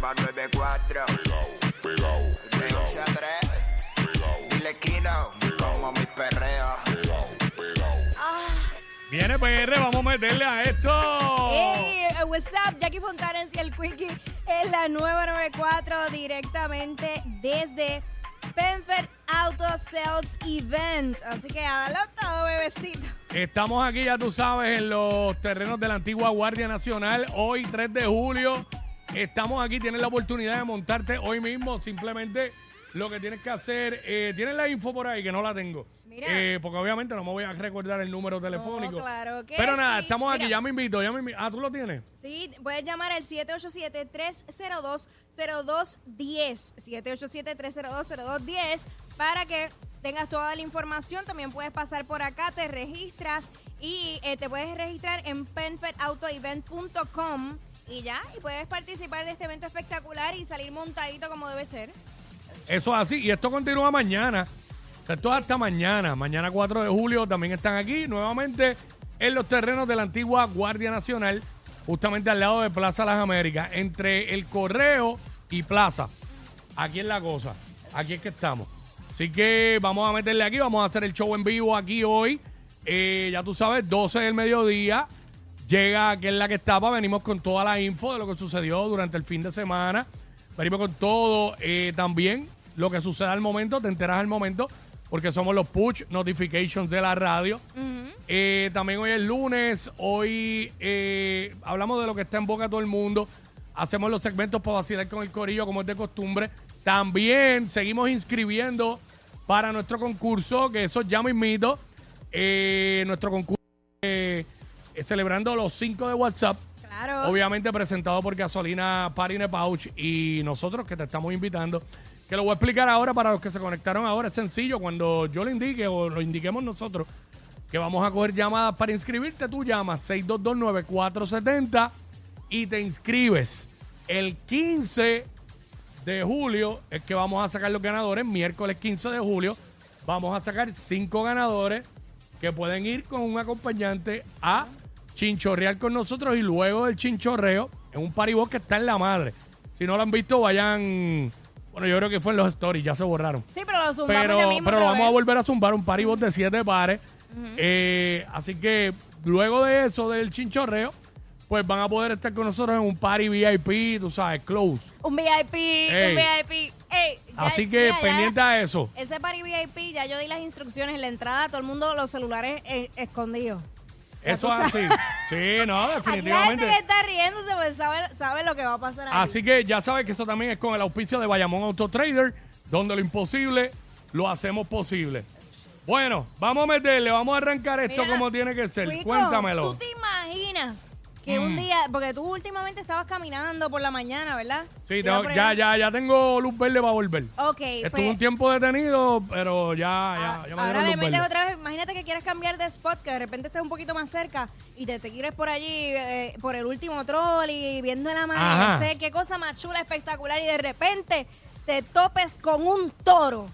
nueva 94. Pegao, pegao, De pegao, 11 a 3. pegao, Dile Kino, como mi perreo. pegao, pegao. Viene PR, vamos a meterle a esto. Hey, eh, what's up? Jackie Fontanes y el Quickie en la 994 directamente desde Penfed Auto Sales Event. Así que darle todo, bebecito. Estamos aquí, ya tú sabes, en los terrenos de la antigua Guardia Nacional. Hoy, 3 de julio. Estamos aquí, tienes la oportunidad de montarte hoy mismo. Simplemente lo que tienes que hacer, eh, tienes la info por ahí, que no la tengo. Mira. Eh, porque obviamente no me voy a recordar el número telefónico. claro que Pero nada, sí. estamos aquí, Mira. ya me invito, ya me invito. Ah, ¿tú lo tienes? Sí, puedes llamar al 787-302-0210. 787-302-0210 para que tengas toda la información. También puedes pasar por acá, te registras y eh, te puedes registrar en penfedautoevent.com y ya, y puedes participar de este evento espectacular y salir montadito como debe ser. Eso es así. Y esto continúa mañana. Esto es hasta mañana. Mañana 4 de julio también están aquí nuevamente en los terrenos de la antigua Guardia Nacional, justamente al lado de Plaza Las Américas, entre el Correo y Plaza. Aquí es la cosa. Aquí es que estamos. Así que vamos a meterle aquí. Vamos a hacer el show en vivo aquí hoy. Eh, ya tú sabes, 12 del mediodía. Llega que es la que estaba. Venimos con toda la info de lo que sucedió durante el fin de semana. Venimos con todo eh, también lo que sucede al momento. Te enteras al momento porque somos los push notifications de la radio. Eh, también hoy es lunes. Hoy eh, hablamos de lo que está en boca de todo el mundo. Hacemos los segmentos para vacilar con el corillo como es de costumbre. También seguimos inscribiendo para nuestro concurso, que eso ya mismito. Eh, nuestro concurso celebrando los 5 de WhatsApp. Claro. Obviamente presentado por Gasolina Parine Pouch y nosotros que te estamos invitando. Que lo voy a explicar ahora para los que se conectaron ahora. Es sencillo, cuando yo lo indique o lo indiquemos nosotros, que vamos a coger llamadas para inscribirte, tú llamas 6229470 y te inscribes. El 15 de julio es que vamos a sacar los ganadores. Miércoles 15 de julio vamos a sacar cinco ganadores que pueden ir con un acompañante a chinchorrear con nosotros y luego del chinchorreo en un paribos que está en la madre. Si no lo han visto, vayan. Bueno, yo creo que fue en los stories, ya se borraron. Sí, pero lo zumbamos ya Pero, mismo pero lo vamos a volver a zumbar un paribos de siete pares. Eh, así que luego de eso, del chinchorreo, pues van a poder estar con nosotros en un party VIP, tú sabes, close. Un VIP, Ey. un VIP. Ey, ya- Así que ya- pendiente a eso. Ese party VIP, ya yo di las instrucciones en la entrada, todo el mundo los celulares eh, escondidos. Eso es así. Sí, no, Aquí la gente definitivamente. que está riéndose pues sabe, sabe lo que va a pasar ahí. Así que ya sabes que eso también es con el auspicio de Bayamón Auto Trader, donde lo imposible lo hacemos posible. Bueno, vamos a meterle, vamos a arrancar esto Mira, como tiene que ser. Cuéntamelo. ¿Tú te imaginas que un Mm. día, porque tú últimamente estabas caminando por la mañana, ¿verdad? Sí, tengo- ya, ya, ya tengo luz verde para volver. Ok, Estuve pues, un tiempo detenido, pero ya, ya, ya me ahora le metes otra vez. Imagínate que quieres cambiar de spot, que de repente estés un poquito más cerca y te, te quieres por allí, eh, por el último troll y viendo el Ajá. amanecer. Qué cosa más chula, espectacular. Y de repente te topes con un toro.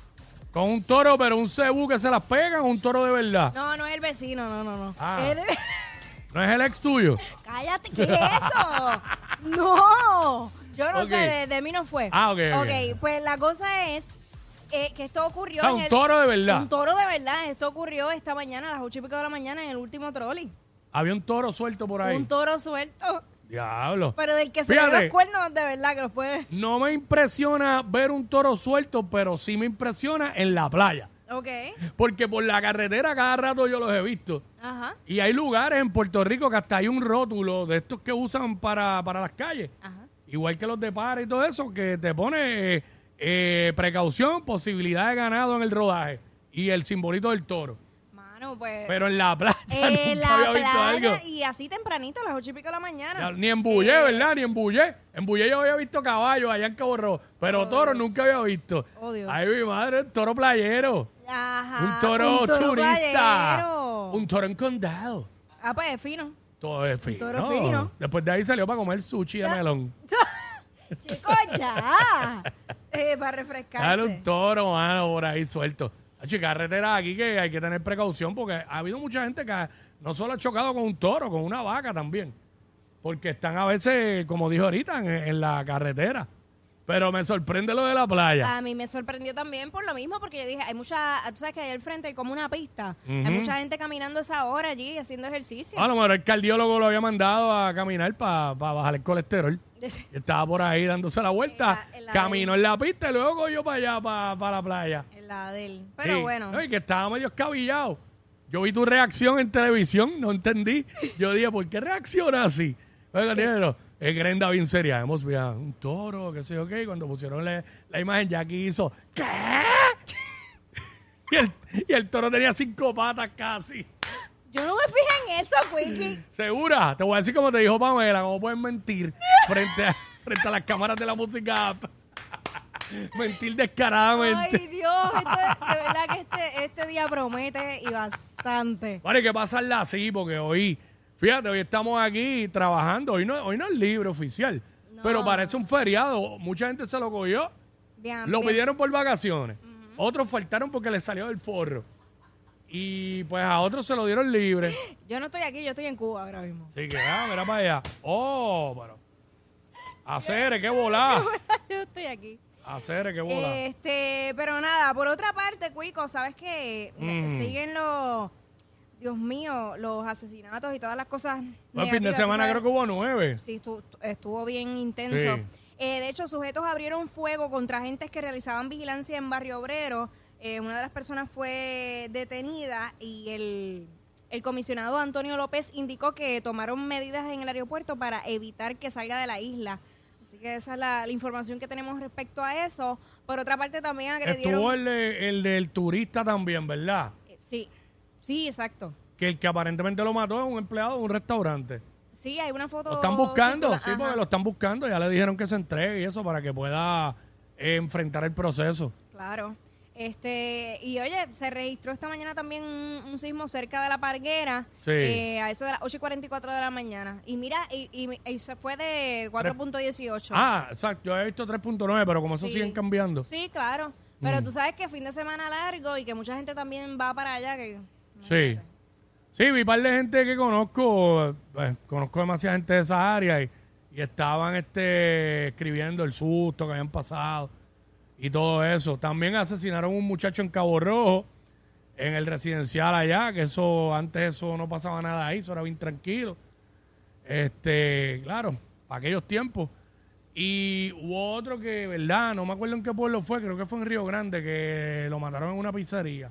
Con un toro, pero un cebú que se las pega, un toro de verdad. No, no es el vecino, no, no, no. Ah. Eres- ¿No es el ex tuyo? Cállate, ¿qué es eso? no, yo no Ok. sé, de, de mí no fue. Ah, ok, ok. Ok, pues la cosa es eh, que esto ocurrió. Ah, en un el- toro de verdad. Un toro de verdad. Esto ocurrió esta mañana, a las ocho y pico de la mañana, en el último trolley. Había un toro suelto por ahí. Un toro suelto. Diablo. Pero del que se le Fíjate. los cuernos, de verdad que los puede. No me impresiona ver un toro suelto, pero sí me impresiona en la playa. Ok. Porque por la carretera cada rato yo los he visto. Ajá. Y hay lugares en Puerto Rico que hasta hay un rótulo de estos que usan para, para las calles. Ajá. Igual que los de para y todo eso, que te pone eh, eh, precaución, posibilidad de ganado en el rodaje. Y el simbolito del toro. Mano, pues. Pero en la playa en nunca la había visto playa algo. y así tempranito, a las ocho y pico de la mañana. Ya, Ni en Bullé, Eh, ¿verdad? Ni en Bullé. En Bullé yo había visto caballos allá en Cabo Rojo, pero Oh, Dios. nunca había visto. Oh, Dios. Ay, mi madre, toro playero. Ajá. un toro un toro turista. Un toro en condado. Ah, pues es fino. Todo es fino. toro fino. Después de ahí salió para comer sushi de melón. Chicos, ya. eh, para refrescarse. Dale un toro, mano, por ahí suelto. Hay carreteras aquí que hay que tener precaución porque ha habido mucha gente que no solo ha chocado con un toro, con una vaca también. Porque están a veces, como dijo ahorita, en, en la carretera. Pero me sorprende lo de la playa. A mí me sorprendió también por lo mismo, porque yo dije, hay mucha, tú sabes que ahí al frente hay como una pista. Hay mucha gente caminando a esa hora allí haciendo ejercicio. A lo mejor el cardiólogo lo había mandado a caminar para bajar el colesterol. Estaba por ahí dándose la vuelta, En la- en la caminó en la pista y luego cogió para allá, para, la playa. En la de él. Pero Sí. bueno. No, y que estaba medio escabillado. Yo vi tu reacción en televisión, no entendí. Yo dije, ¿por qué reacciona así? Oiga, Es Grenda bien seria. Hemos visto un toro, qué sé yo qué. y Cuando pusieron la, la imagen, Jackie hizo, ¿qué? y, el, y el toro tenía cinco patas casi. Yo no me fijé en eso, Quickie. ¿Segura? Te voy a decir como te dijo Pamela, cómo pueden mentir frente a, frente a las cámaras de la música. app. mentir descaradamente. Ay, Dios. este- de verdad que este, este día promete y bastante. Vale, hay que pasarla así porque hoy, fíjate, hoy estamos aquí trabajando. Hoy no, hoy no es libre oficial, pero parece un feriado. Mucha gente se lo cogió. Bien, Lo bien. pidieron por vacaciones. Otros faltaron porque les salió del forro. Y pues a otros se lo dieron libre. Yo no estoy aquí, yo estoy en Cuba ahora mismo. Así que, ah, mira para allá. Oh, pero. Hacer, qué volá. yo estoy aquí. Hacer, qué volá. Este, pero nada, por otra parte, Cuico, ¿sabes qué? Mm. Siguen los, Dios mío, los asesinatos y todas las cosas. el fin de semana ¿tú creo que hubo nueve. Sí, estuvo, estuvo bien intenso. Sí. Eh, de hecho, sujetos abrieron fuego contra agentes que realizaban vigilancia en Barrio Obrero. Eh, una de las personas fue detenida y el, el comisionado Antonio López indicó que tomaron medidas en el aeropuerto para evitar que salga de la isla. Así que esa es la, la información que tenemos respecto a eso. Por otra parte, también agredieron... Estuvo el, de- el del turista también, ¿verdad? Eh, Sí, sí, exacto. Que el que aparentemente lo mató es un empleado de un restaurante. Sí, hay una foto... Lo están buscando, circula- sí, Ajá. porque lo están buscando. Ya le dijeron que se entregue y eso para que pueda eh, enfrentar el proceso. Claro. Este, y oye, se registró esta mañana también un, un sismo cerca de la Parguera, Sí. eh, a eso de las 8 y 44 de la mañana. Y mira, y, y- y se fue de 4.18. Ah, exacto. Yo he visto 3.9, pero como eso Sí. siguen cambiando. Sí, claro. Pero Mm. tú sabes que fin de semana largo y que mucha gente también va para allá. Que, Sí. Sí, vi un par de gente que conozco, eh, conozco demasiada gente de esa área y, estaban este, escribiendo el susto que habían pasado y todo eso. También asesinaron un muchacho en Cabo Rojo, en el residencial allá, que eso, antes eso no pasaba nada ahí, eso era bien tranquilo. Este, claro, para aquellos tiempos. Y hubo otro que, ¿verdad? No me acuerdo en qué pueblo fue, creo que fue en Río Grande, que lo mataron en una pizzería.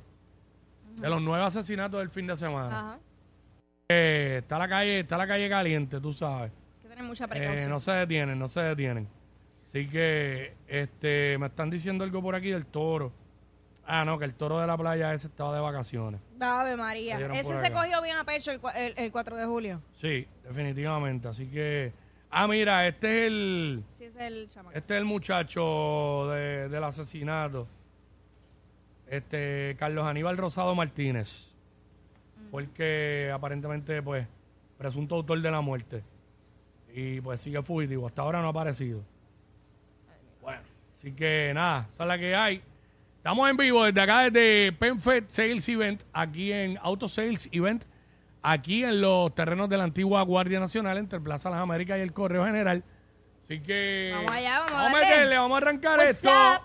De los nueve asesinatos del fin de semana. Ajá. Eh, está la calle, está la calle caliente, tú sabes. Hay que tener mucha Eh, precaución. no se detienen, no se detienen. Así que, este, me están diciendo algo por aquí del toro. Ah, no, que el toro de la playa ese estaba de vacaciones. Ave María. Ese se cogió bien a pecho el, el- el 4 de julio. Sí, definitivamente. Así que, ah, mira, este es el, Sí, es el chamaco. este es el muchacho de- del asesinato. Este, Carlos Aníbal Rosado Martínez. Fue el que aparentemente, pues, presunto autor de la muerte. Y pues sigue fugitivo. Hasta ahora no ha aparecido. Bueno, así que nada, esa es la que hay. Estamos en vivo desde acá, desde PenFed Sales Event, aquí en Auto Sales Event, aquí en los terrenos de la antigua Guardia Nacional, entre Plaza Las Américas y el Correo General. Así que. Vamos allá, vamos a Vamos a meterle, vamos a arrancar What's esto. up?